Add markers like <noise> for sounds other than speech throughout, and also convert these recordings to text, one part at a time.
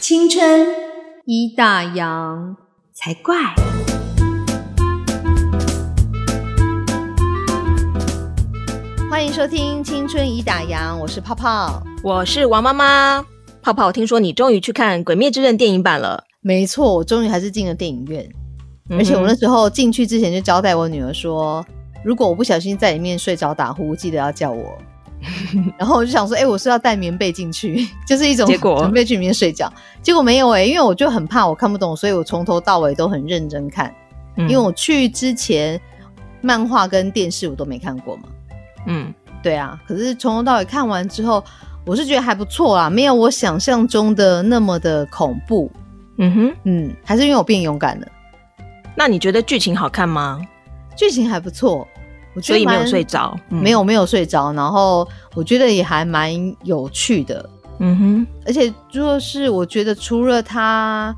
青春一大洋才怪。欢迎收听《青春已打烊》，我是泡泡，我是王妈妈。泡泡，听说你终于去看《鬼灭之刃》电影版了？没错，我终于还是进了电影院，而且我那时候进去之前就交代我女儿说，如果我不小心在里面睡着打呼，记得要叫我。<laughs> 然后我就想说，哎，我是要带棉被进去，<laughs> 就是一种结果准备去里面睡觉。结果没有哎，因为我就很怕我看不懂，所以我从头到尾都很认真看。因为我去之前，漫画跟电视我都没看过嘛。嗯，对啊。可是从头到尾看完之后，我是觉得还不错啦，没有我想象中的那么的恐怖。嗯哼，嗯，还是因为我变勇敢了。那你觉得剧情好看吗？剧情还不错。所以没有睡着，没有没有睡着，然后我觉得也还蛮有趣的，嗯哼，而且就是我觉得除了他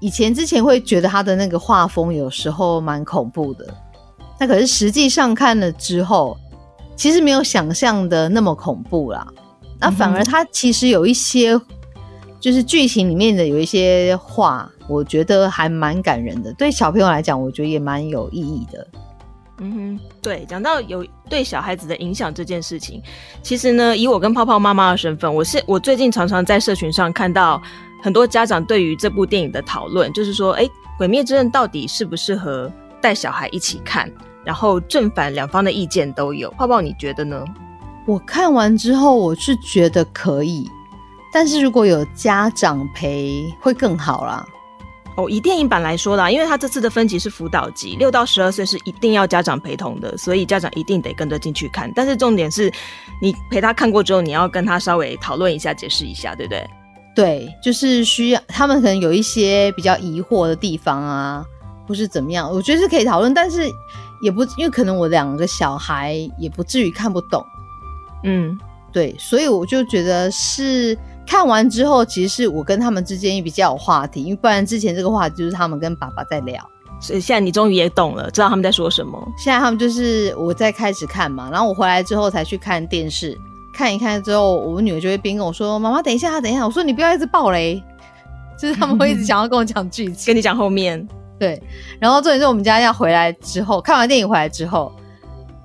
以前之前会觉得他的那个画风有时候蛮恐怖的，那可是实际上看了之后，其实没有想象的那么恐怖啦，那反而他其实有一些就是剧情里面的有一些话，我觉得还蛮感人的，对小朋友来讲，我觉得也蛮有意义的。嗯哼，对，讲到有对小孩子的影响这件事情，其实呢，以我跟泡泡妈妈的身份，我是我最近常常在社群上看到很多家长对于这部电影的讨论，就是说，哎，《鬼灭之刃》到底适不适合带小孩一起看？然后正反两方的意见都有。泡泡，你觉得呢？我看完之后，我是觉得可以，但是如果有家长陪会更好啦。哦，以电影版来说啦，因为他这次的分级是辅导级，六到十二岁是一定要家长陪同的，所以家长一定得跟着进去看。但是重点是，你陪他看过之后，你要跟他稍微讨论一下、解释一下，对不对？对，就是需要他们可能有一些比较疑惑的地方啊，或是怎么样，我觉得是可以讨论，但是也不因为可能我两个小孩也不至于看不懂，嗯，对，所以我就觉得是。看完之后，其实是我跟他们之间比较有话题，因为不然之前这个话题就是他们跟爸爸在聊。所以现在你终于也懂了，知道他们在说什么。现在他们就是我在开始看嘛，然后我回来之后才去看电视，看一看之后，我女儿就会边跟我说：“妈妈，等一下，等一下。”我说：“你不要一直爆雷。”就是他们会一直想要跟我讲剧情，跟你讲后面。对，然后重点是我们家要回来之后，看完电影回来之后，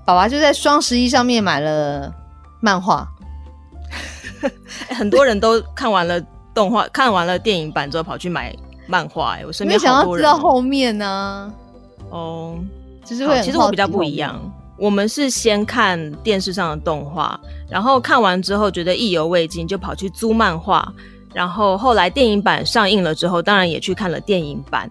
爸爸就在双十一上面买了漫画。<laughs> 很多人都看完了动画，看完了电影版之后跑去买漫画。哎，我身边好多人。知道后面呢？哦，就是会。其实我比较不一样，我们是先看电视上的动画，然后看完之后觉得意犹未尽，就跑去租漫画。然后后来电影版上映了之后，当然也去看了电影版。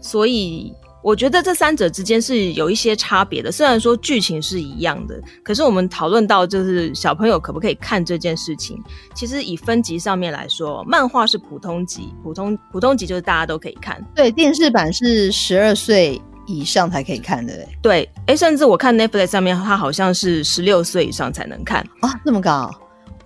所以。我觉得这三者之间是有一些差别的，虽然说剧情是一样的，可是我们讨论到就是小朋友可不可以看这件事情，其实以分级上面来说，漫画是普通级，普通普通级就是大家都可以看。对，电视版是十二岁以上才可以看的。对，哎，甚至我看 Netflix 上面，它好像是十六岁以上才能看啊，这么高？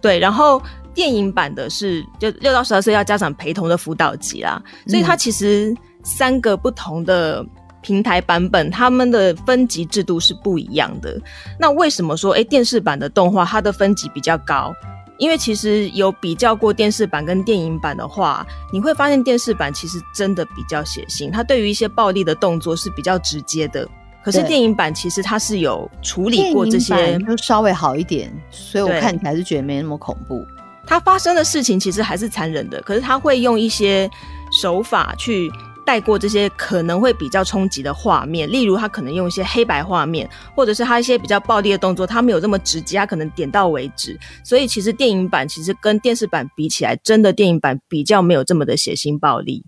对，然后电影版的是就六到十二岁要家长陪同的辅导级啦，所以它其实三个不同的。平台版本他们的分级制度是不一样的。那为什么说哎电视版的动画它的分级比较高？因为其实有比较过电视版跟电影版的话，你会发现电视版其实真的比较血腥，它对于一些暴力的动作是比较直接的。可是电影版其实它是有处理过这些，就稍微好一点，所以我看起来是觉得没那么恐怖。它发生的事情其实还是残忍的，可是它会用一些手法去。带过这些可能会比较冲击的画面，例如他可能用一些黑白画面，或者是他一些比较暴力的动作，他没有这么直接，他可能点到为止。所以其实电影版其实跟电视版比起来，真的电影版比较没有这么的血腥暴力。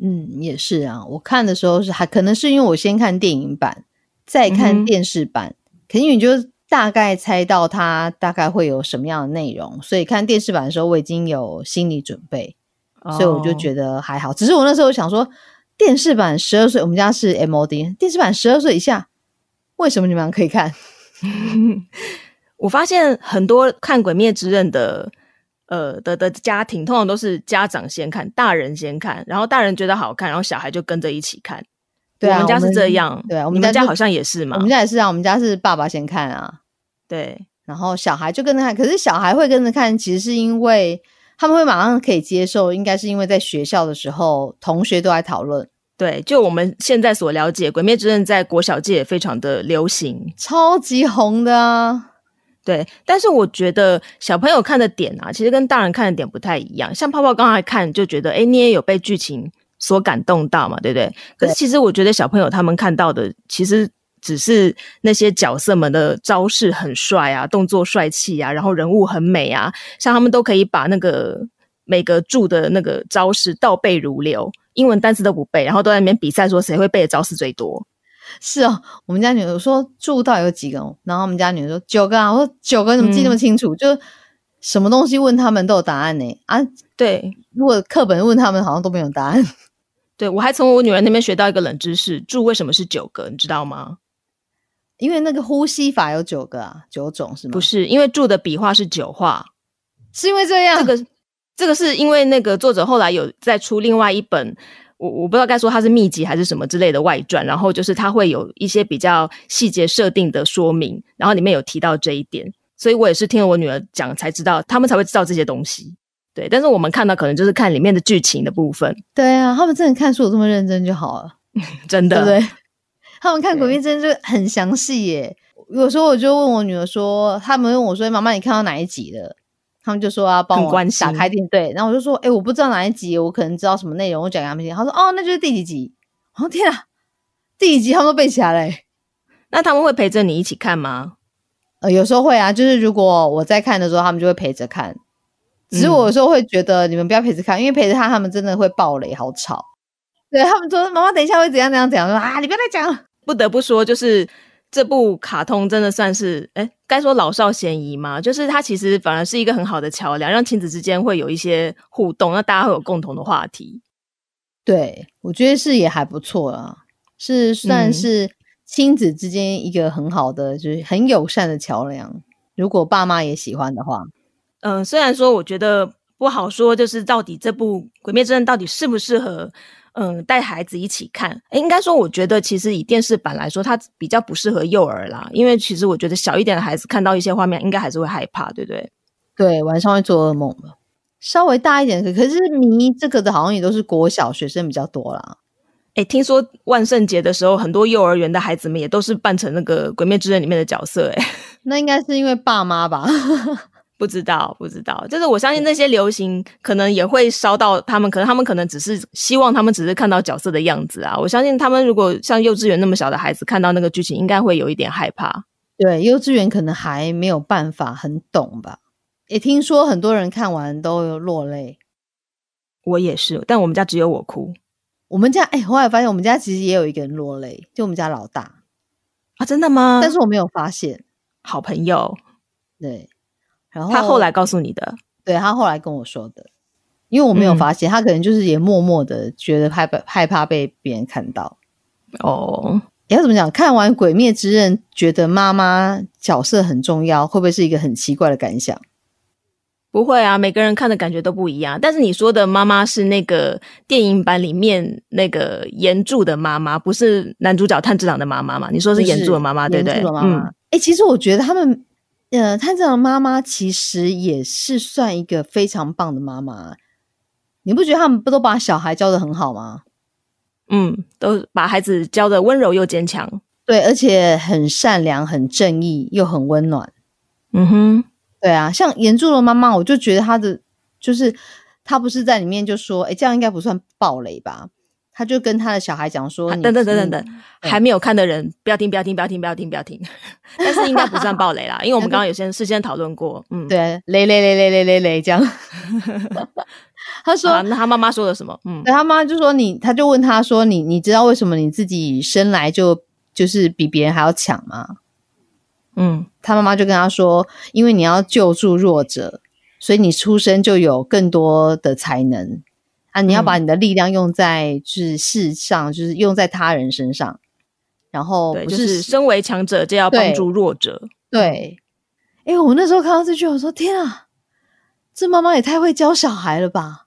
嗯，也是啊，我看的时候是还可能是因为我先看电影版，再看电视版，肯定你就大概猜到它大概会有什么样的内容，所以看电视版的时候我已经有心理准备。所以我就觉得还好，只是我那时候想说，电视版十二岁，我们家是 MOD，电视版十二岁以下，为什么你们可以看？<laughs> 我发现很多看《鬼灭之刃》的，呃的的家庭，通常都是家长先看，大人先看，然后大人觉得好看，然后小孩就跟着一起看。对啊，我们家是这样。对啊，我们家好像也是嘛。我们家也是啊，我们家是爸爸先看啊，对，然后小孩就跟着看，可是小孩会跟着看，其实是因为。他们会马上可以接受，应该是因为在学校的时候，同学都在讨论。对，就我们现在所了解，《鬼灭之刃》在国小界也非常的流行，超级红的啊。对，但是我觉得小朋友看的点啊，其实跟大人看的点不太一样。像泡泡刚才看就觉得，哎，你也有被剧情所感动到嘛，对不对？可是其实我觉得小朋友他们看到的，其实只是那些角色们的招式很帅啊，动作帅气啊，然后人物很美啊，像他们都可以把那个每个柱的那个招式倒背如流，英文单词都不背，然后都在那边比赛说谁会背的招式最多。是哦，我们家女儿说柱到有几个，然后我们家女儿说九个啊，我说九个怎么记那么清楚？就什么东西问他们都有答案呢？啊，对，如果课本问他们，好像都没有答案。对我还从我女儿那边学到一个冷知识，柱为什么是九个？你知道吗？因为那个呼吸法有九个啊，九种是吗？不是，因为住的笔画是九画，是因为这样？这个这个是因为那个作者后来有再出另外一本。我我不知道该说它是秘籍还是什么之类的外传，然后就是它会有一些比较细节设定的说明，然后里面有提到这一点，所以我也是听了我女儿讲才知道，他们才会知道这些东西。对，但是我们看到可能就是看里面的剧情的部分。对啊，他们真的看书有这么认真就好了，<laughs> 真的，对？他们看《鬼灭之刃》就很详细耶。有时候我就问我女儿说，他们问我说：“妈妈，你看到哪一集了？”他们就说要帮我打开电对，然后我就说，哎，我不知道哪一集，我可能知道什么内容，我讲给他们听。他说，哦，那就是第几集。我说天啊，第几集他们都背起来嘞。那他们会陪着你一起看吗？呃，有时候会啊，就是如果我在看的时候，他们就会陪着看。只是我有时候会觉得你们不要陪着看，因为陪着看他们真的会爆雷，好吵。对他们说，妈妈等一下会怎样怎样怎样，说啊，你不要再讲了。不得不说，就是。这部卡通真的算是，哎，该说老少咸宜嘛？就是它其实反而是一个很好的桥梁，让亲子之间会有一些互动，那大家会有共同的话题。对，我觉得是也还不错啊，是算是亲子之间一个很好的，就是很友善的桥梁。如果爸妈也喜欢的话，嗯，虽然说我觉得不好说，就是到底这部《鬼灭之刃》到底适不适合。嗯，带孩子一起看，应该说，我觉得其实以电视版来说，它比较不适合幼儿啦。因为其实我觉得小一点的孩子看到一些画面，应该还是会害怕，对不对？对，晚上会做噩梦的。稍微大一点的，可是迷这个的好像也都是国小学生比较多啦。哎，听说万圣节的时候，很多幼儿园的孩子们也都是扮成那个《鬼灭之刃》里面的角色。哎，那应该是因为爸妈吧。<laughs> 不知道，不知道，就是我相信那些流行可能也会烧到他们，可能他们可能只是希望他们只是看到角色的样子啊。我相信他们如果像幼稚园那么小的孩子看到那个剧情，应该会有一点害怕。对，幼稚园可能还没有办法很懂吧。也听说很多人看完都有落泪，我也是，但我们家只有我哭。我们家哎，后来发现我们家其实也有一个人落泪，就我们家老大啊，真的吗？但是我没有发现，好朋友，对。然后他后来告诉你的，对他后来跟我说的，因为我没有发现，他可能就是也默默的觉得害怕害怕被别人看到。哦，要怎么讲？看完《鬼灭之刃》，觉得妈妈角色很重要，会不会是一个很奇怪的感想？不会啊，每个人看的感觉都不一样。但是你说的妈妈是那个电影版里面那个原著的妈妈，不是男主角炭治郎的妈妈嘛？你说是原著的妈妈，对不对？嗯，哎，其实我觉得他们。呃，他这样的妈妈其实也是算一个非常棒的妈妈，你不觉得他们不都把小孩教的很好吗？嗯，都把孩子教的温柔又坚强，对，而且很善良、很正义又很温暖。嗯哼，对啊，像严柱的妈妈，我就觉得她的就是她不是在里面就说，哎，这样应该不算暴雷吧？他就跟他的小孩讲说：“等等等等等，还没有看的人不要听，不要听，不要听，不要听，不要听。<laughs> 但是应该不算暴雷啦，因为我们 <laughs> 刚刚有先事先讨论过。嗯，对，雷雷雷雷雷雷雷这样。<laughs> 他说：那他妈妈说了什么？嗯，他妈就说你，他就问他说：你你知道为什么你自己生来就就是比别人还要强吗？嗯，他妈妈就跟他说：因为你要救助弱者，所以你出生就有更多的才能。”啊！你要把你的力量用在就是世上，就是用在他人身上，然后不是身为强者就要帮助弱者。对，哎，我那时候看到这句，我说天啊，这妈妈也太会教小孩了吧！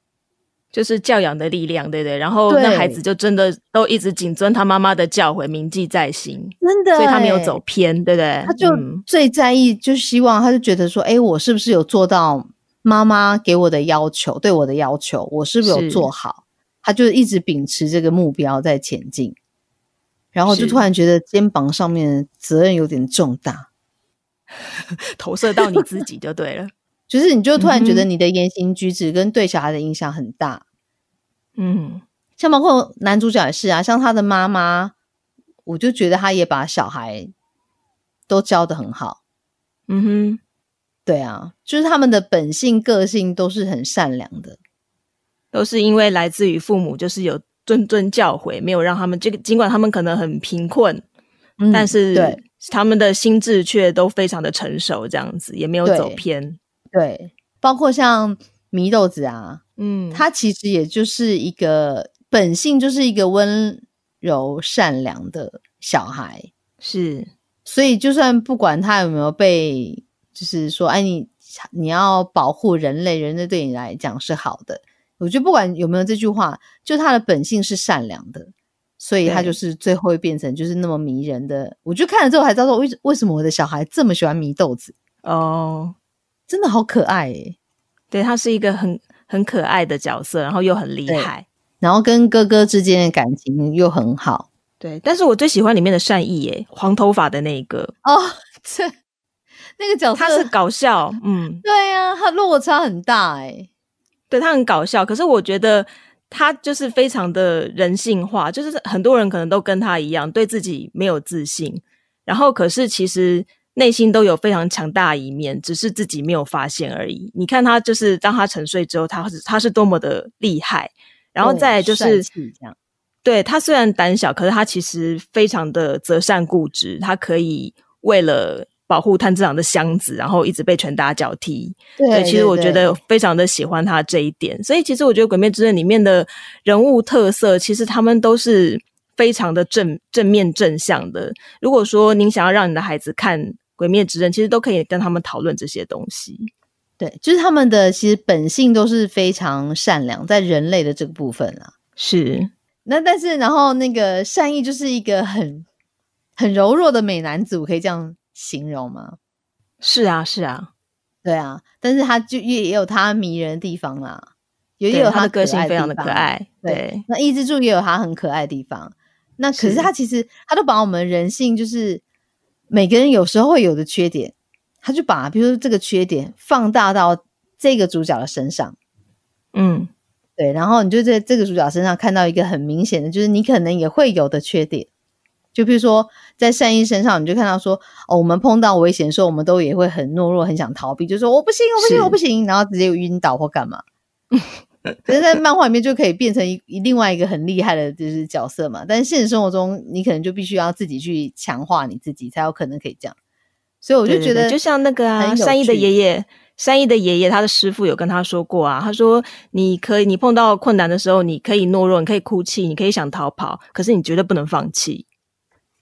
就是教养的力量，对不对？然后那孩子就真的都一直谨遵他妈妈的教诲，铭记在心，真的，所以他没有走偏，对不对？他就最在意，就希望他就觉得说，哎，我是不是有做到妈妈给我的要求，对我的要求，我是不是有做好？他就一直秉持这个目标在前进，然后就突然觉得肩膀上面责任有点重大，<laughs> 投射到你自己就对了。<laughs> 就是你就突然觉得你的言行举止跟对小孩的影响很大。嗯，像包括男主角也是啊，像他的妈妈，我就觉得他也把小孩都教的很好。嗯哼，对啊，就是他们的本性、个性都是很善良的，都是因为来自于父母，就是有谆谆教诲，没有让他们这个，尽管他们可能很贫困，但是对他们的心智却都非常的成熟，这样子也没有走偏。对，包括像祢豆子啊，嗯，他其实也就是一个本性就是一个温柔善良的小孩，是。所以，就算不管他有没有被，就是说，哎，你你要保护人类，人类对你来讲是好的。我觉得不管有没有这句话，就他的本性是善良的，所以他就是最后会变成就是那么迷人的。我就看了之后才知道，为为什么我的小孩这么喜欢迷豆子哦，真的好可爱诶。对他是一个很很可爱的角色，然后又很厉害，然后跟哥哥之间的感情又很好。对，但是我最喜欢里面的善意耶，黄头发的那一个哦，这那个角色他是搞笑，嗯，<laughs> 对呀，他落差很大哎，对他很搞笑，可是我觉得他就是非常的人性化，就是很多人可能都跟他一样，对自己没有自信，然后可是其实内心都有非常强大一面，只是自己没有发现而已。你看他就是当他沉睡之后，他是他是多么的厉害，然后再就是这样。对他虽然胆小，可是他其实非常的择善固执。他可以为了保护炭治郎的箱子，然后一直被拳打脚踢。对，其实我觉得非常的喜欢他这一点。所以其实我觉得《鬼灭之刃》里面的人物特色，其实他们都是非常的正正面正向的。如果说您想要让你的孩子看《鬼灭之刃》，其实都可以跟他们讨论这些东西。对，就是他们的其实本性都是非常善良，在人类的这个部分啊，是。那但是，然后那个善意就是一个很很柔弱的美男子，我可以这样形容吗？是啊，是啊，对啊。但是他就也也有他迷人的地方啦，也有他的个性非常的可爱。对，那伊之助也有他很可爱的地方。那可是他其实他都把我们人性，就是每个人有时候会有的缺点，他就把比如说这个缺点放大到这个主角的身上，嗯。对，然后你就在这个主角身上看到一个很明显的，就是你可能也会有的缺点，就比如说在善意身上，你就看到说，哦，我们碰到危险的时候，我们都也会很懦弱，很想逃避，就说我不行，我不行，我不行，然后直接晕倒或干嘛。可是，在漫画里面就可以变成一另外一个很厉害的就是角色嘛，但是现实生活中，你可能就必须要自己去强化你自己，才有可能可以这样。所以我就觉得，就像那个啊，善意的爷爷。善意的爷爷，他的师傅有跟他说过啊，他说：“你可以，你碰到困难的时候，你可以懦弱，你可以哭泣，你可以想逃跑，可是你绝对不能放弃。”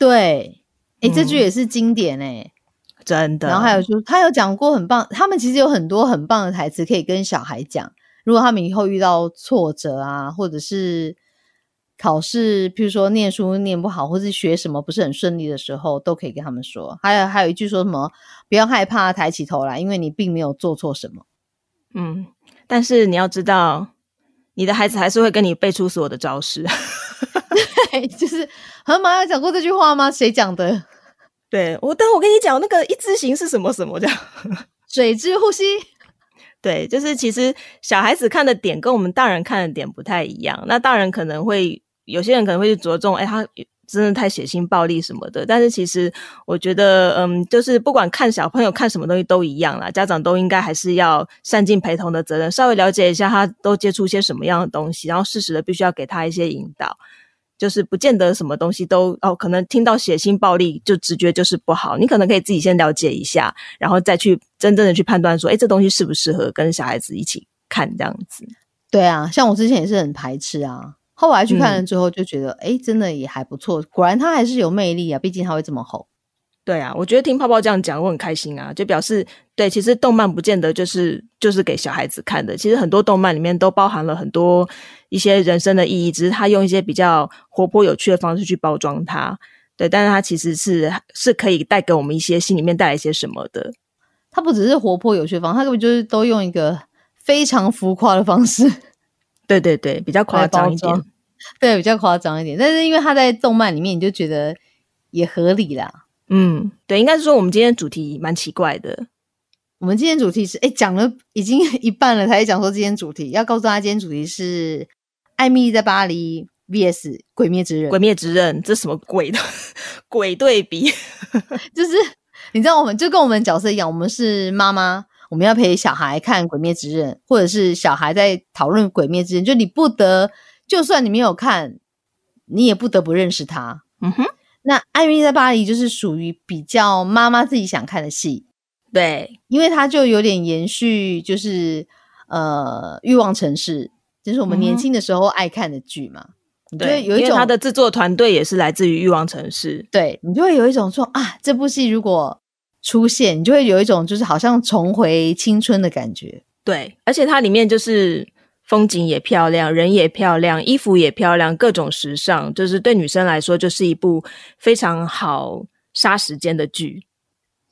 对，哎，这句也是经典哎，真的。然后还有就是，他有讲过很棒，他们其实有很多很棒的台词可以跟小孩讲，如果他们以后遇到挫折啊，或者是。考试，譬如说念书念不好，或是学什么不是很顺利的时候，都可以跟他们说。还有还有一句说什么，不要害怕抬起头来，因为你并没有做错什么。嗯，但是你要知道，你的孩子还是会跟你背出所有的招式。<laughs> 对，就是河马有讲过这句话吗？谁讲的？<laughs> 对我，但我跟你讲，那个一字形是什么什么这样？<laughs> 水之呼吸。对，就是其实小孩子看的点跟我们大人看的点不太一样。那大人可能会。有些人可能会去着重，哎，他真的太血腥暴力什么的。但是其实我觉得，嗯，就是不管看小朋友看什么东西都一样啦，家长都应该还是要善尽陪同的责任，稍微了解一下他都接触些什么样的东西，然后适时的必须要给他一些引导。就是不见得什么东西都哦，可能听到血腥暴力就直觉就是不好。你可能可以自己先了解一下，然后再去真正的去判断说，哎，这东西适不适合跟小孩子一起看这样子。对啊，像我之前也是很排斥啊。后来去看了之后，就觉得哎，真的也还不错。果然他还是有魅力啊，毕竟他会这么吼。对啊，我觉得听泡泡这样讲，我很开心啊，就表示对，其实动漫不见得就是就是给小孩子看的。其实很多动漫里面都包含了很多一些人生的意义，只是他用一些比较活泼有趣的方式去包装它。对，但是它其实是是可以带给我们一些心里面带来一些什么的。它不只是活泼有趣方，它根本就是都用一个非常浮夸的方式。对对对，比较夸张一点。<laughs> 对，比较夸张一点。但是因为他在动漫里面，你就觉得也合理啦。嗯，对，应该是说我们今天主题蛮奇怪的。我们今天主题是，哎，讲了已经 <laughs> 一半了，才讲说今天主题要告诉大家，今天主题是《艾米丽在巴黎》VS《鬼灭之刃》。鬼灭之刃，这什么鬼的 <laughs> 鬼对比？就是你知道，我们就跟我们角色一样，我们是妈妈，我们要陪小孩看《鬼灭之刃》，或者是小孩在讨论《鬼灭之刃》，就你不得，就算你没有看，你也不得不认识他。嗯哼，那《艾米丽在巴黎》就是属于比较妈妈自己想看的戏。对，因为它就有点延续，就是呃，欲望城市，就是我们年轻的时候爱看的剧嘛。对，有一种它的制作团队也是来自于欲望城市。对你就会有一种说啊，这部戏如果出现，你就会有一种就是好像重回青春的感觉。对，而且它里面就是风景也漂亮，人也漂亮，衣服也漂亮，各种时尚，就是对女生来说就是一部非常好杀时间的剧。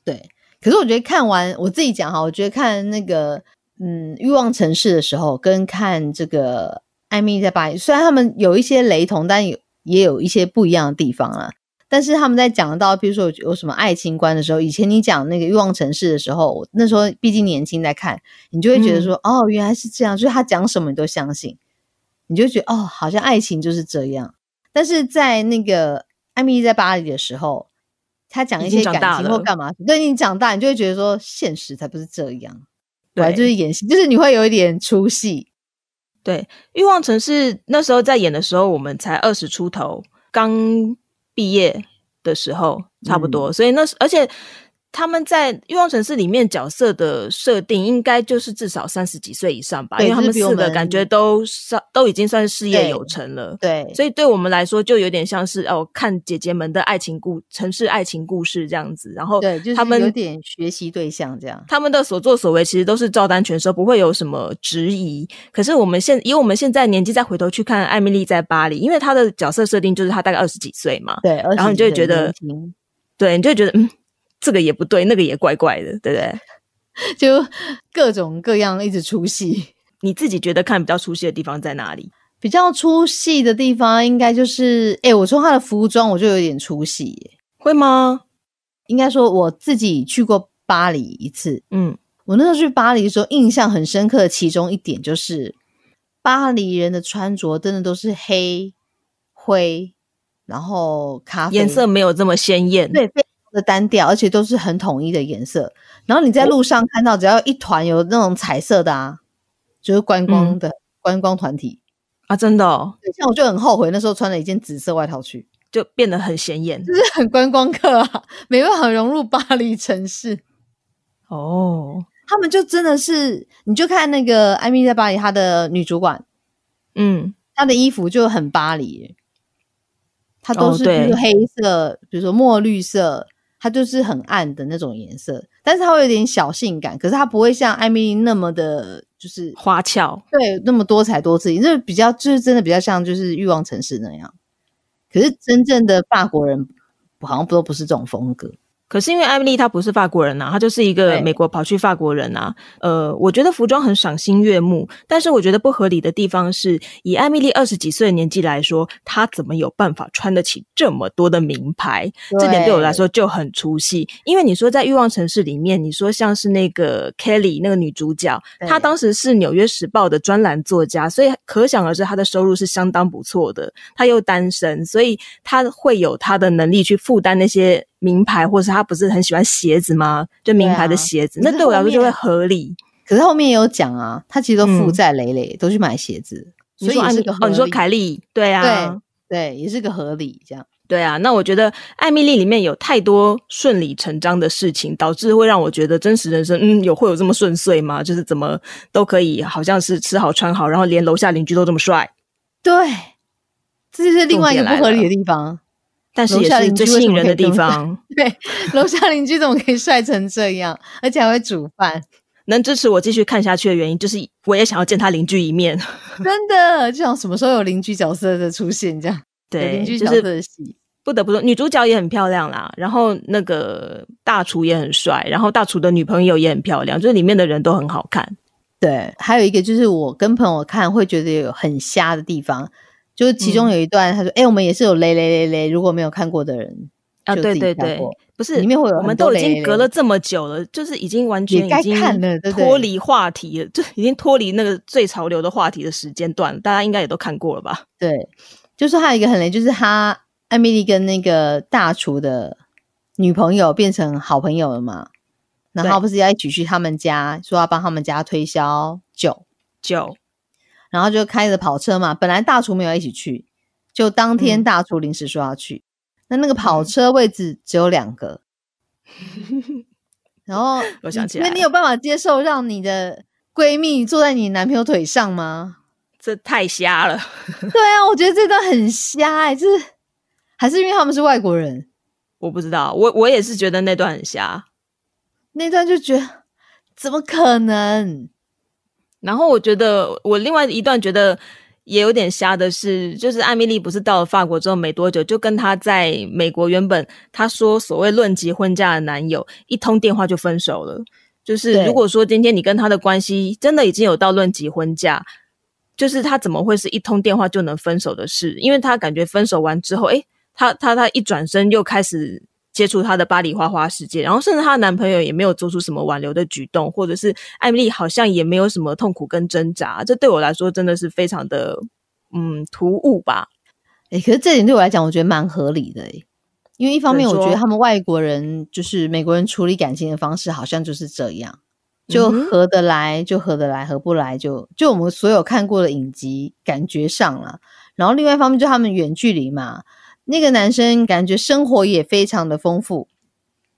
对。可是我觉得看完我自己讲哈，我觉得看那个嗯《欲望城市》的时候，跟看这个《艾米在巴黎》，虽然他们有一些雷同，但有也有一些不一样的地方啊。但是他们在讲到，比如说有什么爱情观的时候，以前你讲那个《欲望城市》的时候，那时候毕竟年轻在看，你就会觉得说，哦，原来是这样，就是他讲什么你都相信，你就觉得哦，好像爱情就是这样。但是在那个《艾米丽在巴黎》的时候。他讲一些感情或干嘛，对你长大，你就会觉得说现实才不是这样，对，就是演戏，就是你会有一点出戏。对，《欲望城市》那时候在演的时候，我们才二十出头，刚毕业的时候，差不多，所以那而且。他们在欲望城市里面角色的设定，应该就是至少三十几岁以上吧，因为他们四个感觉都上都已经算是事业有成了。对，所以对我们来说，就有点像是哦，看姐姐们的爱情故城市爱情故事这样子。然后，对，他们有点学习对象这样。他们的所作所为其实都是照单全收，不会有什么质疑。可是我们现以我们现在年纪再回头去看艾米丽在巴黎，因为她的角色设定就是她大概二十几岁嘛，对，然后你就会觉得，对，你就会觉得嗯。这个也不对，那个也怪怪的，对不对？<laughs> 就各种各样一直出戏。你自己觉得看比较出戏的地方在哪里？比较出戏的地方应该就是，哎，我从他的服装我就有点出戏，会吗？应该说我自己去过巴黎一次，嗯，我那时候去巴黎的时候，印象很深刻的其中一点就是，巴黎人的穿着真的都是黑灰，然后咖啡颜色没有这么鲜艳，对。的单调，而且都是很统一的颜色。然后你在路上看到，只要一团有那种彩色的啊，就是观光的观光团体啊，真的。哦。像我就很后悔那时候穿了一件紫色外套去，就变得很显眼，就是很观光客啊，没办法融入巴黎城市。哦，他们就真的是，你就看那个艾米在巴黎，她的女主管，嗯，她的衣服就很巴黎，它都是黑色，比如说墨绿色。它就是很暗的那种颜色，但是它会有点小性感，可是它不会像艾米丽那么的，就是花俏，对，那么多彩多姿，就是比较，就是真的比较像就是欲望城市那样。可是真正的法国人好像都不是这种风格。可是因为艾米丽她不是法国人呐，她就是一个美国跑去法国人呐。呃，我觉得服装很赏心悦目，但是我觉得不合理的地方是，以艾米丽二十几岁的年纪来说，她怎么有办法穿得起这么多的名牌？这点对我来说就很出戏。因为你说在欲望城市里面，你说像是那个 Kelly 那个女主角，她当时是纽约时报的专栏作家，所以可想而知她的收入是相当不错的。她又单身，所以她会有她的能力去负担那些。名牌，或是他不是很喜欢鞋子吗？就名牌的鞋子，那对我来说就会合理。可是后面也有讲啊，他其实都负债累累，都去买鞋子，所以也是个哦。你说凯莉，对啊，对对，也是个合理这样。对啊，那我觉得艾米丽里面有太多顺理成章的事情，导致会让我觉得真实人生，嗯，有会有这么顺遂吗？就是怎么都可以，好像是吃好穿好，然后连楼下邻居都这么帅。对，这就是另外一个不合理的地方。但是也是最吸引人的地方。<laughs> 对，楼下邻居怎么可以帅成这样，而且还会煮饭？能支持我继续看下去的原因，就是我也想要见他邻居一面。真的，就想什么时候有邻居角色的出现，这样对邻居角色的戏。不得不说，女主角也很漂亮啦，然后那个大厨也很帅，然后大厨的女朋友也很漂亮，就是里面的人都很好看。对，还有一个就是我跟朋友看会觉得有很瞎的地方，就是其中有一段他说：“哎，我们也是有雷雷雷雷，如果没有看过的人啊，对对对，不是里面会有我们都已经隔了这么久了，就是已经完全已经脱离话题了，就已经脱离那个最潮流的话题的时间段，大家应该也都看过了吧？对，就是还有一个很雷，就是他艾米丽跟那个大厨的女朋友变成好朋友了嘛。”然后不是要一起去他们家，说要帮他们家推销酒酒，然后就开着跑车嘛。本来大厨没有一起去，就当天大厨临时说要去，那那个跑车位置只有两个。<laughs> 然后我想起来，那你有办法接受让你的闺蜜坐在你男朋友腿上吗？这太瞎了。对啊，我觉得这段很瞎哎，就是还是因为他们是外国人，我不知道，我我也是觉得那段很瞎。那段就觉得怎么可能？然后我觉得我另外一段觉得也有点瞎的是，就是艾米丽不是到了法国之后没多久，就跟她在美国原本她说所谓论及婚嫁的男友一通电话就分手了。就是如果说今天你跟他的关系真的已经有到论及婚嫁，就是他怎么会是一通电话就能分手的事？因为他感觉分手完之后，诶，他他他一转身又开始。接触她的巴黎花花世界，然后甚至她的男朋友也没有做出什么挽留的举动，或者是艾米丽好像也没有什么痛苦跟挣扎，这对我来说真的是非常的嗯突兀吧？哎，可是这点对我来讲，我觉得蛮合理的哎，因为一方面我觉得他们外国人就是美国人处理感情的方式好像就是这样，就合得来就合得来，合不来就就我们所有看过的影集感觉上了，然后另外一方面就他们远距离嘛。那个男生感觉生活也非常的丰富，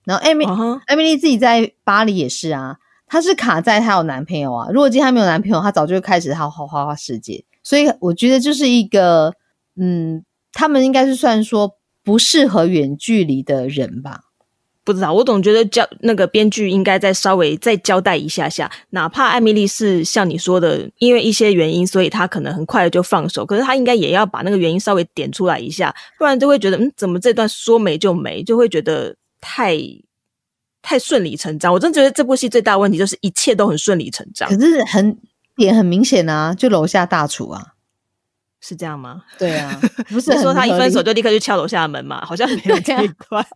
然后艾米艾米丽自己在巴黎也是啊，她是卡在她有男朋友啊。如果今天她没有男朋友，她早就开始她花花花世界。所以我觉得就是一个，嗯，他们应该是算说不适合远距离的人吧。不知道，我总觉得交那个编剧应该再稍微再交代一下下，哪怕艾米丽是像你说的，因为一些原因，所以她可能很快的就放手，可是她应该也要把那个原因稍微点出来一下，不然就会觉得，嗯，怎么这段说没就没，就会觉得太太顺理成章。我真觉得这部戏最大的问题就是一切都很顺理成章，可是很点很明显啊，就楼下大厨啊，是这样吗？对啊，不是 <laughs> 说他一分手就立刻去敲楼下的门嘛？好像没有这一块。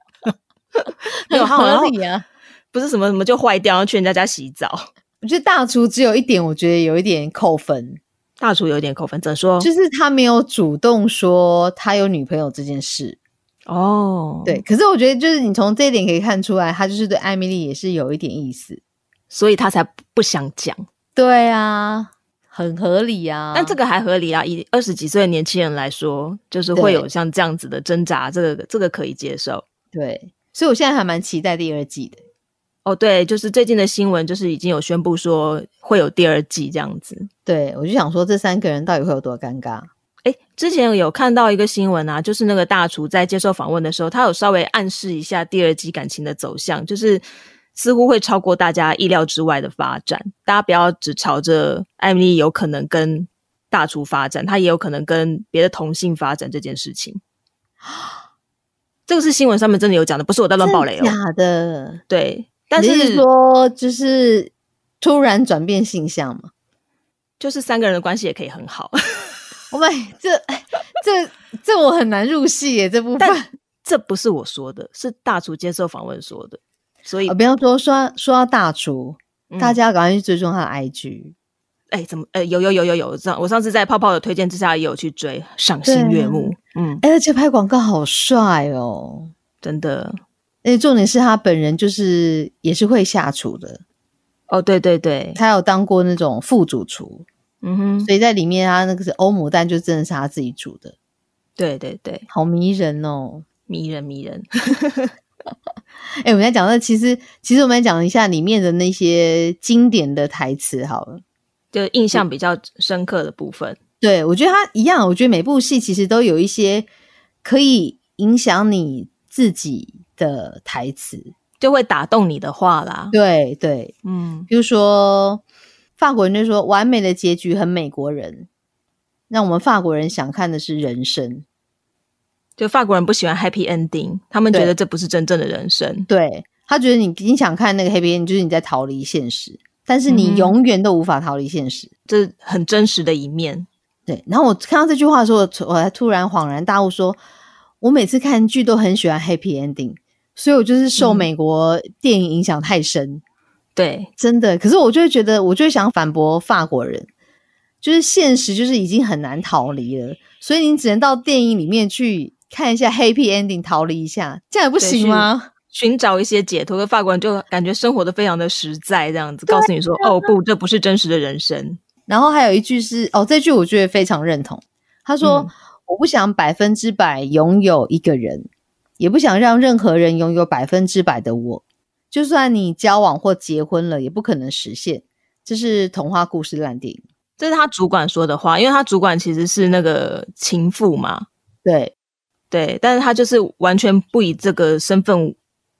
没有合理啊，不是什么什么就坏掉，然后去人家家洗澡。<laughs> 我觉得大厨只有一点，我觉得有一点扣分。大厨有一点扣分，怎么说？就是他没有主动说他有女朋友这件事。哦，对。可是我觉得，就是你从这一点可以看出来，他就是对艾米丽也是有一点意思，所以他才不想讲。对啊，很合理啊。但这个还合理啊，以二十几岁的年轻人来说，就是会有像这样子的挣扎，这个这个可以接受。对。所以，我现在还蛮期待第二季的。哦，对，就是最近的新闻，就是已经有宣布说会有第二季这样子。对，我就想说，这三个人到底会有多尴尬？哎，之前有看到一个新闻啊，就是那个大厨在接受访问的时候，他有稍微暗示一下第二季感情的走向，就是似乎会超过大家意料之外的发展。大家不要只朝着艾米丽有可能跟大厨发展，他也有可能跟别的同性发展这件事情。<gasps> 这个是新闻上面真的有讲的，不是我在乱爆雷哦。假的，对，但是说就是突然转变性向嘛，就是三个人的关系也可以很好。<laughs> 我们这这这我很难入戏耶，这部分这不是我说的，是大厨接受访问说的。所以不要说说说到大厨，大家赶快去追踪他的 IG。哎，怎么？呃，有有有有有，上我上次在泡泡的推荐之下也有去追，赏心悦目。嗯，哎而且拍广告好帅哦，真的。而且重点是他本人就是也是会下厨的。哦，对对对，他有当过那种副主厨。嗯哼，所以在里面他那个是欧姆蛋，就真的是他自己煮的。对对对，好迷人哦，迷人迷人。<laughs> 哎，我们在讲那其实其实我们来讲一下里面的那些经典的台词好了。就印象比较深刻的部分，对我觉得他一样。我觉得每部戏其实都有一些可以影响你自己的台词，就会打动你的话啦。对对，嗯，比如说法国人就说完美的结局很美国人，让我们法国人想看的是人生。就法国人不喜欢 happy ending，他们觉得这不是真正的人生。对他觉得你你想看那个 happy ending，就是你在逃离现实。但是你永远都无法逃离现实，这很真实的一面。对，然后我看到这句话的时候，我才突然恍然大悟，说我每次看剧都很喜欢 happy ending，所以我就是受美国电影影响太深。对，真的。可是我就会觉得，我就想反驳法国人，就是现实就是已经很难逃离了，所以你只能到电影里面去看一下 happy ending，逃离一下，这样也不行吗？寻找一些解脱。跟法国人就感觉生活的非常的实在，这样子告诉你说：“哦，不，这不是真实的人生。”然后还有一句是：“哦，这句我觉得非常认同。”他说：“我不想百分之百拥有一个人，也不想让任何人拥有百分之百的我。”就算你交往或结婚了，也不可能实现。这是童话故事烂电影，这是他主管说的话，因为他主管其实是那个情妇嘛。对，对，但是他就是完全不以这个身份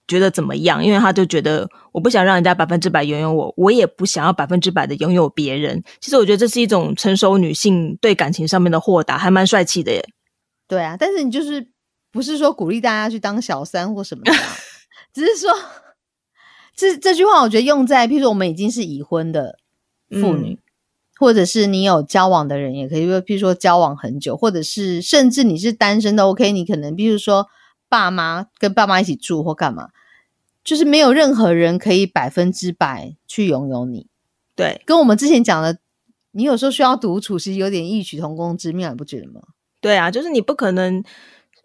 觉得怎么样，因为他就觉得我不想让人家百分之百拥有我，我也不想要百分之百的拥有别人。其实我觉得这是一种成熟女性对感情上面的豁达，还蛮帅气的耶。对啊，但是你就是不是说鼓励大家去当小三或什么的，<laughs> 只是说。这这句话，我觉得用在，譬如说我们已经是已婚的妇女，或者是你有交往的人，也可以。譬如说交往很久，或者是甚至你是单身的，OK，你可能，比如说爸妈跟爸妈一起住或干嘛，就是没有任何人可以百分之百去拥有你。对，跟我们之前讲的，你有时候需要独处，其实有点异曲同工之妙，你不觉得吗？对啊，就是你不可能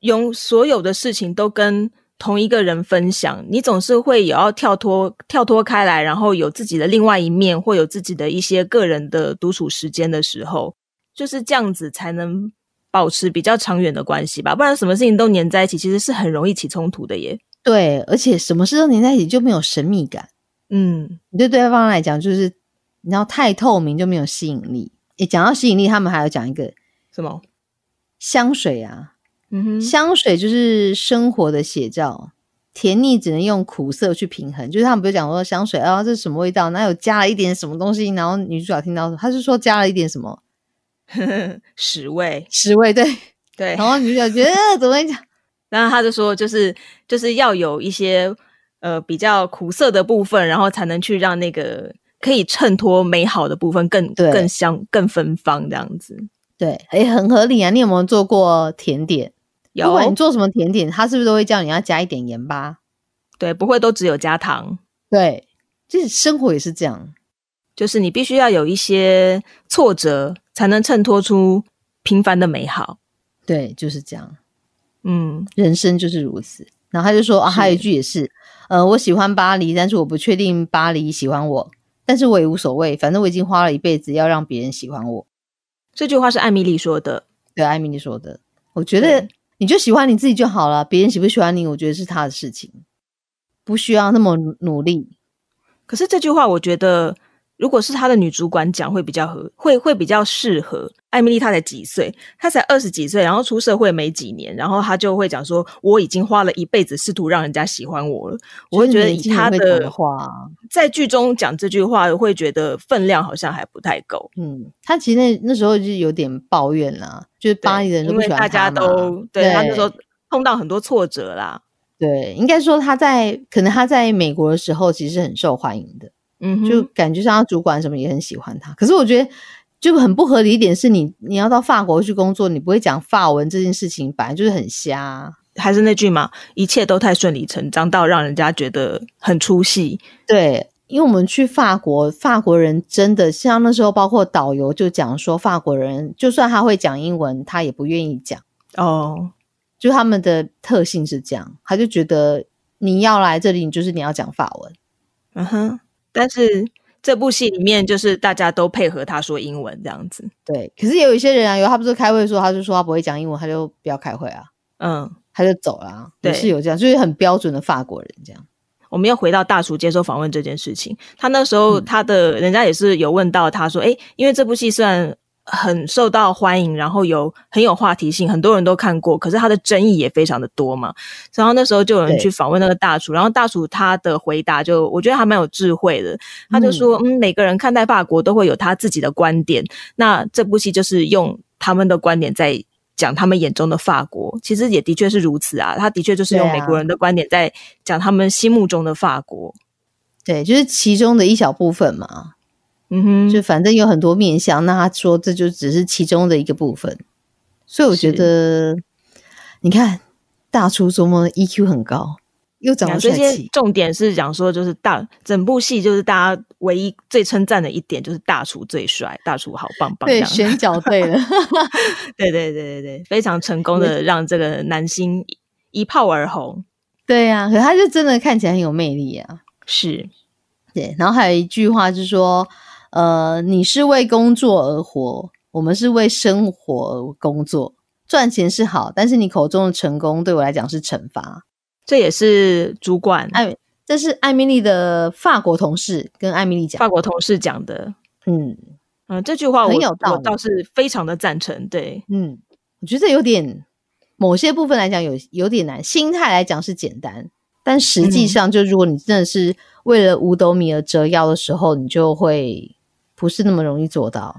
用所有的事情都跟。同一个人分享，你总是会有要跳脱跳脱开来，然后有自己的另外一面，或有自己的一些个人的独处时间的时候，就是这样子才能保持比较长远的关系吧。不然什么事情都粘在一起，其实是很容易起冲突的耶。对，而且什么事都粘在一起就没有神秘感。嗯，对对方来讲，就是你知道太透明就没有吸引力。诶，讲到吸引力，他们还要讲一个什么香水啊。嗯哼，香水就是生活的写照，甜腻只能用苦涩去平衡。就是他们不是讲说香水啊，这是什么味道？哪有加了一点什么东西？然后女主角听到，她是说加了一点什么 <laughs> 屎味，十味，对 <laughs> 对。然后女主角觉得怎么讲？<laughs> 然后他就说，就是就是要有一些呃比较苦涩的部分，然后才能去让那个可以衬托美好的部分更更香、更芬芳这样子。对，哎，很合理啊。你有没有做过甜点？不管你做什么甜点，他是不是都会叫你要加一点盐巴？对，不会都只有加糖。对，就是生活也是这样，就是你必须要有一些挫折，才能衬托出平凡的美好。对，就是这样。嗯，人生就是如此。然后他就说啊，还有一句也是，呃，我喜欢巴黎，但是我不确定巴黎喜欢我，但是我也无所谓，反正我已经花了一辈子要让别人喜欢我。这句话是艾米丽说的，对，艾米丽说的。我觉得。你就喜欢你自己就好了，别人喜不喜欢你，我觉得是他的事情，不需要那么努力。可是这句话，我觉得。如果是他的女主管讲，会比较合，会会比较适合。艾米丽她才几岁？她才二十几岁，然后出社会没几年，然后她就会讲说：“我已经花了一辈子试图让人家喜欢我了。”我会觉得以她的话，在剧中讲这句话，会觉得分量好像还不太够。嗯，她其实那那时候就有点抱怨啦，就是巴黎人都不喜欢大家都对她那时候碰到很多挫折啦。对，应该说她在可能她在美国的时候，其实很受欢迎的。嗯，就感觉上他主管什么也很喜欢他，可是我觉得就很不合理一点是你你要到法国去工作，你不会讲法文这件事情，本来就是很瞎。还是那句嘛，一切都太顺理成章到让人家觉得很出戏。对，因为我们去法国，法国人真的像那时候，包括导游就讲说，法国人就算他会讲英文，他也不愿意讲。哦，就他们的特性是这样，他就觉得你要来这里，你就是你要讲法文。嗯哼。但是这部戏里面，就是大家都配合他说英文这样子。对，可是也有一些人啊，有他不是开会说，他就说他不会讲英文，他就不要开会啊。嗯，他就走了。对，是有这样，就是很标准的法国人这样。我们又回到大厨接受访问这件事情，他那时候他的人家也是有问到他说，哎，因为这部戏虽然。很受到欢迎，然后有很有话题性，很多人都看过。可是它的争议也非常的多嘛。然后那时候就有人去访问那个大厨，然后大厨他的回答就我觉得还蛮有智慧的。他就说：“嗯，每个人看待法国都会有他自己的观点。那这部戏就是用他们的观点在讲他们眼中的法国。其实也的确是如此啊。他的确就是用美国人的观点在讲他们心目中的法国。对，就是其中的一小部分嘛。嗯哼，就反正有很多面相，那他说这就只是其中的一个部分。所以我觉得，你看大厨琢磨 EQ 很高，又长得帅气。重点是讲说，就是大整部戏就是大家唯一最称赞的一点，就是大厨最帅，大厨好棒棒。对，选角对了，<laughs> 对对对对对，非常成功的让这个男星一炮而红。对呀，可他就真的看起来很有魅力啊。是，对。然后还有一句话就是说，呃，你是为工作而活。我们是为生活而工作，赚钱是好，但是你口中的成功对我来讲是惩罚。这也是主管艾，这是艾米丽的法国同事跟艾米丽讲，法国同事讲的。嗯嗯，这句话我我倒是非常的赞成。对，嗯，我觉得有点某些部分来讲有有点难，心态来讲是简单，但实际上就如果你真的是为了五斗米而折腰的时候，你就会不是那么容易做到。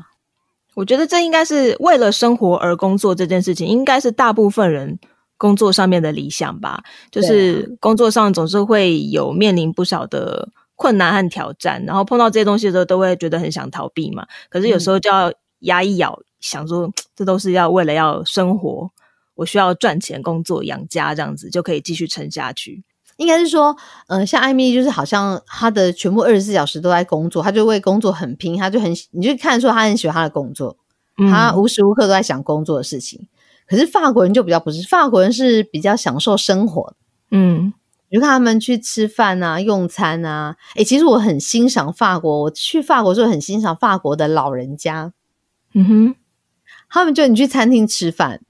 我觉得这应该是为了生活而工作这件事情，应该是大部分人工作上面的理想吧。就是工作上总是会有面临不少的困难和挑战，然后碰到这些东西的时候，都会觉得很想逃避嘛。可是有时候就要牙一咬，想说这都是要为了要生活，我需要赚钱工作养家，这样子就可以继续撑下去。应该是说，嗯，像艾米丽，就是好像她的全部二十四小时都在工作，她就为工作很拼，她就很，你就看出她很喜欢她的工作，她无时无刻都在想工作的事情。可是法国人就比较不是，法国人是比较享受生活，嗯，你就看他们去吃饭啊、用餐啊，哎，其实我很欣赏法国，我去法国时候很欣赏法国的老人家，嗯哼，他们就你去餐厅吃饭。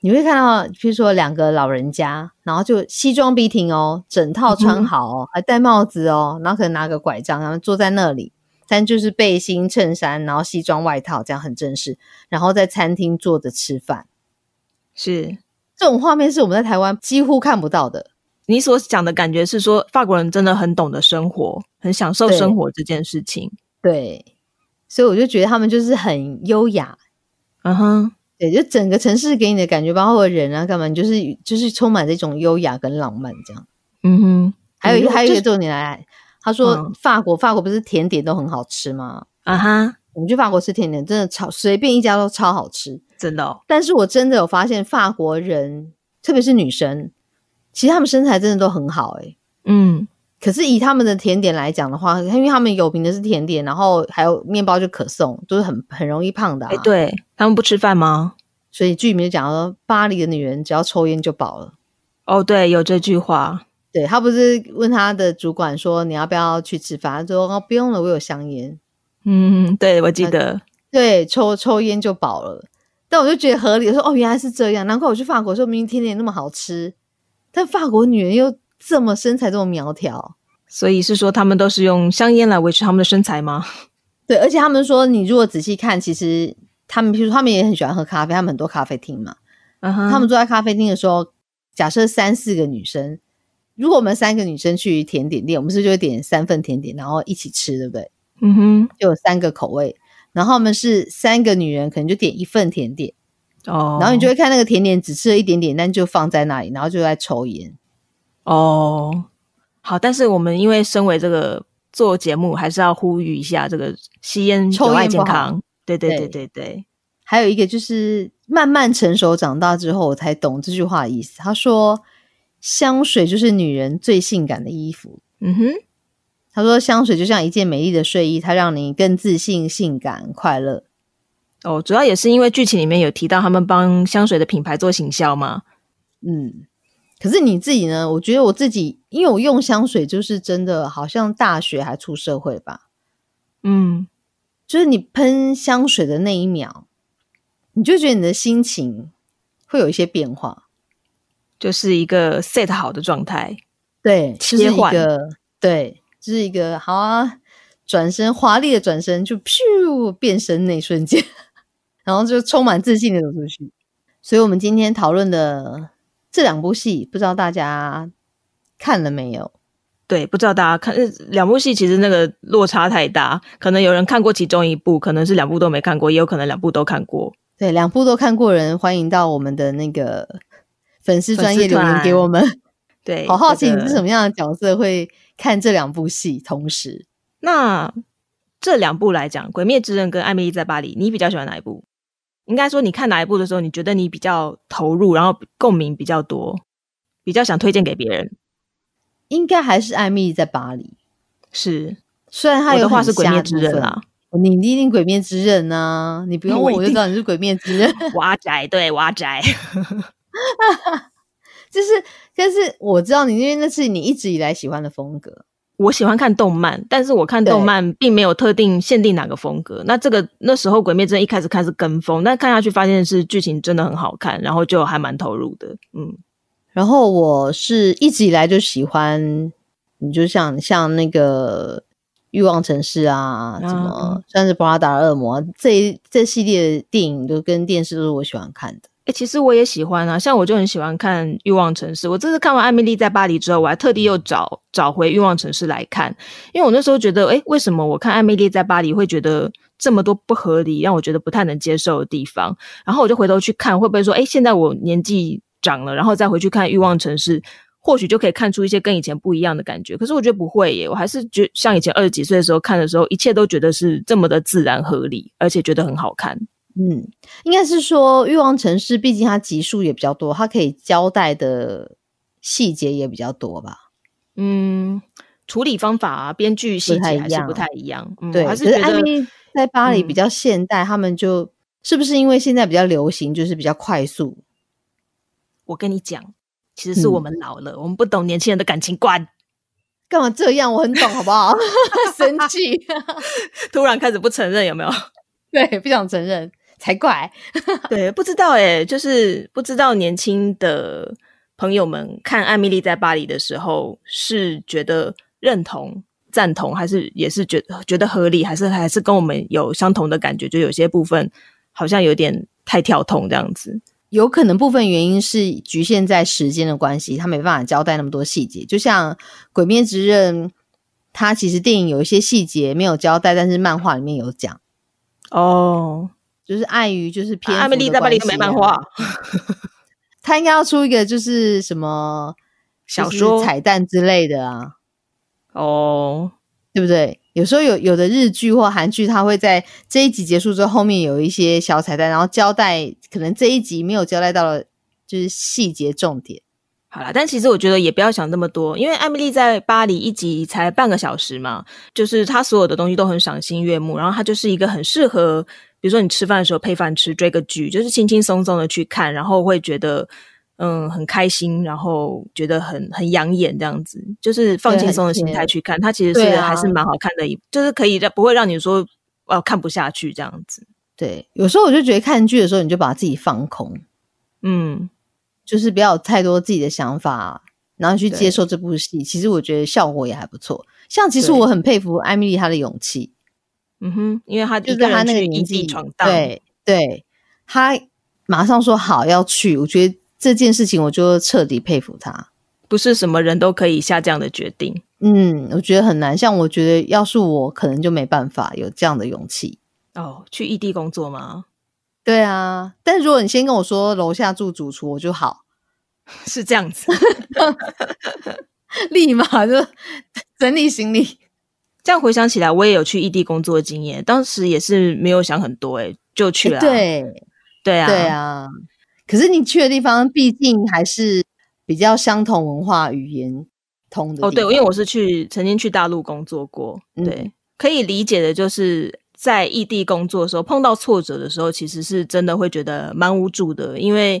你会看到，比如说两个老人家，然后就西装笔挺哦，整套穿好哦，还戴帽子哦，然后可能拿个拐杖，然后坐在那里，但就是背心、衬衫，然后西装外套，这样很正式，然后在餐厅坐着吃饭，是这种画面是我们在台湾几乎看不到的。你所讲的感觉是说，法国人真的很懂得生活，很享受生活这件事情。对，所以我就觉得他们就是很优雅。嗯哼。对，就整个城市给你的感觉，包括人啊，干嘛，你就是就是充满这种优雅跟浪漫这样。嗯哼，还有一还有一个重点来，他说法国法国不是甜点都很好吃吗？啊哈，我们去法国吃甜点，真的超随便一家都超好吃，真的。但是我真的有发现，法国人特别是女生，其实他们身材真的都很好，哎，嗯。可是以他们的甜点来讲的话，因为他们有名的是甜点，然后还有面包就可颂，都是很很容易胖的。哎，对他们不吃饭吗？所以剧里面就讲说，巴黎的女人只要抽烟就饱了。哦，对，有这句话。对他不是问他的主管说你要不要去吃饭？他说哦不用了，我有香烟。嗯，对，我记得。对，抽抽烟就饱了。但我就觉得合理，说哦原来是这样，难怪我去法国说明明甜点那么好吃，但法国女人又。这么身材这么苗条，所以是说他们都是用香烟来维持他们的身材吗？对，而且他们说，你如果仔细看，其实他们，譬如说他们也很喜欢喝咖啡，他们很多咖啡厅嘛。嗯哼，他们坐在咖啡厅的时候，假设三四个女生，如果我们三个女生去甜点店，我们是就会点三份甜点，然后一起吃，对不对？嗯哼，就有三个口味，然后我们是三个女人，可能就点一份甜点哦，然后你就会看那个甜点只吃了一点点，但就放在那里，然后就在抽烟。哦，好，但是我们因为身为这个做节目，还是要呼吁一下这个吸烟有害健康。对对对对对，还有一个就是慢慢成熟长大之后，我才懂这句话的意思。他说，香水就是女人最性感的衣服。嗯哼，他说香水就像一件美丽的睡衣，它让你更自信、性感、快乐。哦，主要也是因为剧情里面有提到他们帮香水的品牌做行销嘛。嗯。可是你自己呢？我觉得我自己，因为我用香水，就是真的好像大学还出社会吧。嗯，就是你喷香水的那一秒，你就觉得你的心情会有一些变化，就是一个 set 好的状态。对，切换，对，就是一个好啊，转身华丽的转身，就噗变身那瞬间，<laughs> 然后就充满自信的走出去。所以，我们今天讨论的。这两部戏不知道大家看了没有？对，不知道大家看两部戏，其实那个落差太大。可能有人看过其中一部，可能是两部都没看过，也有可能两部都看过。对，两部都看过人，欢迎到我们的那个粉丝专业留言给我们。对，<laughs> 好好奇你是什么样的角色，会看这两部戏同时。那这两部来讲，《鬼灭之刃》跟《艾米丽在巴黎》，你比较喜欢哪一部？应该说，你看哪一部的时候，你觉得你比较投入，然后共鸣比较多，比较想推荐给别人？应该还是《艾米丽在巴黎》。是，虽然他有话是《鬼灭之刃》啊，你一定《鬼灭之刃》啊，你不用问我就知道你是《鬼灭之刃》。<laughs> 挖宅对挖宅，<laughs> 就是，但是我知道你因为那是你一直以来喜欢的风格。我喜欢看动漫，但是我看动漫并没有特定限定哪个风格。那这个那时候《鬼灭之刃》一开始看是跟风，但看下去发现是剧情真的很好看，然后就还蛮投入的。嗯，然后我是一直以来就喜欢，你就像像那个《欲望城市》啊，什么《算是布拉达恶魔》这这系列的电影都跟电视都是我喜欢看的。哎，其实我也喜欢啊，像我就很喜欢看《欲望城市》。我这次看完《艾米丽在巴黎》之后，我还特地又找找回《欲望城市》来看，因为我那时候觉得，哎，为什么我看《艾米丽在巴黎》会觉得这么多不合理，让我觉得不太能接受的地方？然后我就回头去看，会不会说，哎，现在我年纪长了，然后再回去看《欲望城市》，或许就可以看出一些跟以前不一样的感觉？可是我觉得不会耶，我还是觉像以前二十几岁的时候看的时候，一切都觉得是这么的自然合理，而且觉得很好看。嗯，应该是说欲望城市，毕竟它集数也比较多，它可以交代的细节也比较多吧。嗯，处理方法啊，编剧细节还是不太一样。对，还是觉得在巴黎比较现代，他们就是不是因为现在比较流行，就是比较快速。我跟你讲，其实是我们老了，我们不懂年轻人的感情观。干嘛这样？我很懂，好不好？<laughs> 生气，<laughs> 突然开始不承认，有没有？<laughs> 对，不想承认。才怪，<laughs> 对，不知道哎，就是不知道年轻的朋友们看《艾米丽在巴黎》的时候，是觉得认同、赞同，还是也是觉得觉得合理，还是还是跟我们有相同的感觉？就有些部分好像有点太跳痛这样子。有可能部分原因是局限在时间的关系，他没办法交代那么多细节。就像《鬼灭之刃》，它其实电影有一些细节没有交代，但是漫画里面有讲。哦。就是碍于就是偏艾米丽在巴黎都没漫画，<laughs> 他应该要出一个就是什么小说彩蛋之类的啊，哦，对不对？有时候有有的日剧或韩剧，它会在这一集结束之后，后面有一些小彩蛋，然后交代可能这一集没有交代到的，就是细节重点。好啦，但其实我觉得也不要想那么多，因为艾米丽在巴黎一集才半个小时嘛，就是他所有的东西都很赏心悦目，然后他就是一个很适合。比如说你吃饭的时候配饭吃，追个剧，就是轻轻松松的去看，然后会觉得嗯很开心，然后觉得很很养眼这样子，就是放轻松的心态去看，它其实是还是蛮好看的，一就是可以让不会让你说哦看不下去这样子。对，有时候我就觉得看剧的时候你就把自己放空，嗯，就是不要有太多自己的想法，然后去接受这部戏。其实我觉得效果也还不错。像其实我很佩服艾米丽她的勇气。嗯哼，因为他就在他那个年纪闯荡，对对，他马上说好要去，我觉得这件事情我就彻底佩服他，不是什么人都可以下这样的决定。嗯，我觉得很难，像我觉得要是我，可能就没办法有这样的勇气。哦，去异地工作吗？对啊，但如果你先跟我说楼下住主厨，我就好，<laughs> 是这样子 <laughs> <laughs> 立马就整理行李。这样回想起来，我也有去异地工作的经验，当时也是没有想很多，哎，就去了。对，对啊，对啊。可是你去的地方，毕竟还是比较相同文化、语言通的。哦，对，因为我是去曾经去大陆工作过，对，可以理解的，就是在异地工作的时候，碰到挫折的时候，其实是真的会觉得蛮无助的，因为。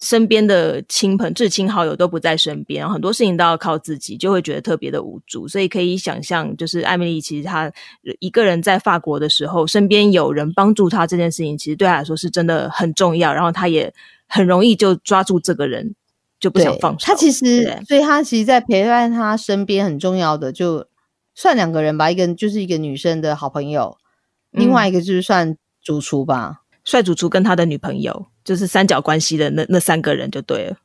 身边的亲朋、至亲好友都不在身边，很多事情都要靠自己，就会觉得特别的无助。所以可以想象，就是艾米丽其实她一个人在法国的时候，身边有人帮助她这件事情，其实对她来说是真的很重要。然后她也很容易就抓住这个人，就不想放手。她其实，所以她其实，在陪伴她身边很重要的，就算两个人吧，一个就是一个女生的好朋友，另外一个就是算主厨吧。帅主厨跟他的女朋友，就是三角关系的那那三个人就对了。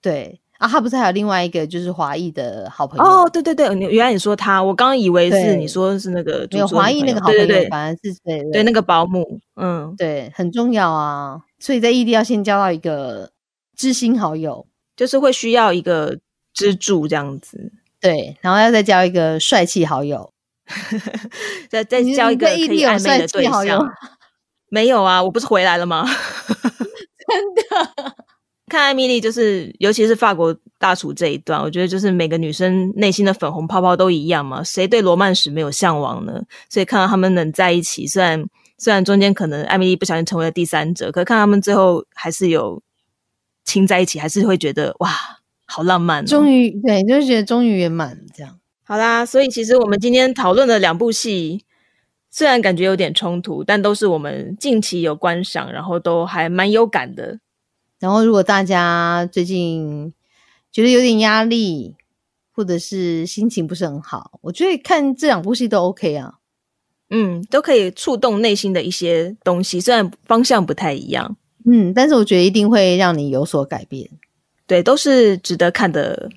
对啊，他不是还有另外一个就是华裔的好朋友？哦，对对对，原来你说他，我刚刚以为是你说是那个有华裔那个好朋友对，反而是对对那个保姆，嗯，对，很重要啊。所以在异地要先交到一个知心好友，就是会需要一个支柱这样子。对，然后要再交一个帅气好友，<laughs> 再再交一个可以暧昧的对象。没有啊，我不是回来了吗？<laughs> 真的，<laughs> 看艾米丽，就是尤其是法国大厨这一段，我觉得就是每个女生内心的粉红泡泡都一样嘛。谁对罗曼史没有向往呢？所以看到他们能在一起，虽然虽然中间可能艾米丽不小心成为了第三者，可看他们最后还是有亲在一起，还是会觉得哇，好浪漫。终于对，就是觉得终于圆满这样。好啦，所以其实我们今天讨论的两部戏。虽然感觉有点冲突，但都是我们近期有观赏，然后都还蛮有感的。然后，如果大家最近觉得有点压力，或者是心情不是很好，我觉得看这两部戏都 OK 啊。嗯，都可以触动内心的一些东西，虽然方向不太一样。嗯，但是我觉得一定会让你有所改变。对，都是值得看的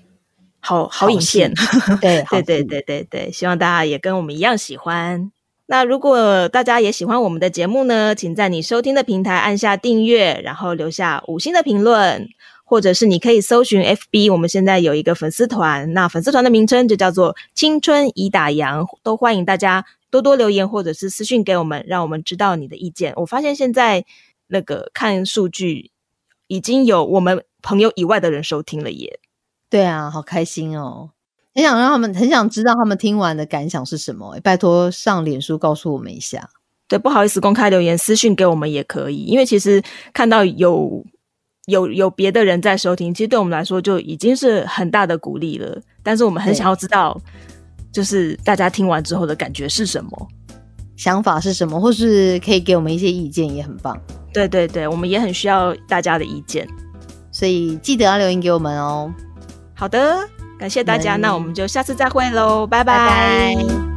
好好影片。<laughs> 对，<laughs> 对，对，对，对，对，希望大家也跟我们一样喜欢。那如果大家也喜欢我们的节目呢，请在你收听的平台按下订阅，然后留下五星的评论，或者是你可以搜寻 FB，我们现在有一个粉丝团，那粉丝团的名称就叫做“青春已打烊”，都欢迎大家多多留言或者是私讯给我们，让我们知道你的意见。我发现现在那个看数据，已经有我们朋友以外的人收听了耶。对啊，好开心哦。很想让他们，很想知道他们听完的感想是什么。拜托上脸书告诉我们一下。对，不好意思，公开留言私讯给我们也可以。因为其实看到有有有别的人在收听，其实对我们来说就已经是很大的鼓励了。但是我们很想要知道，就是大家听完之后的感觉是什么，想法是什么，或是可以给我们一些意见，也很棒。对对对，我们也很需要大家的意见，所以记得要留言给我们哦。好的。感谢大家，那我们就下次再会喽，拜拜。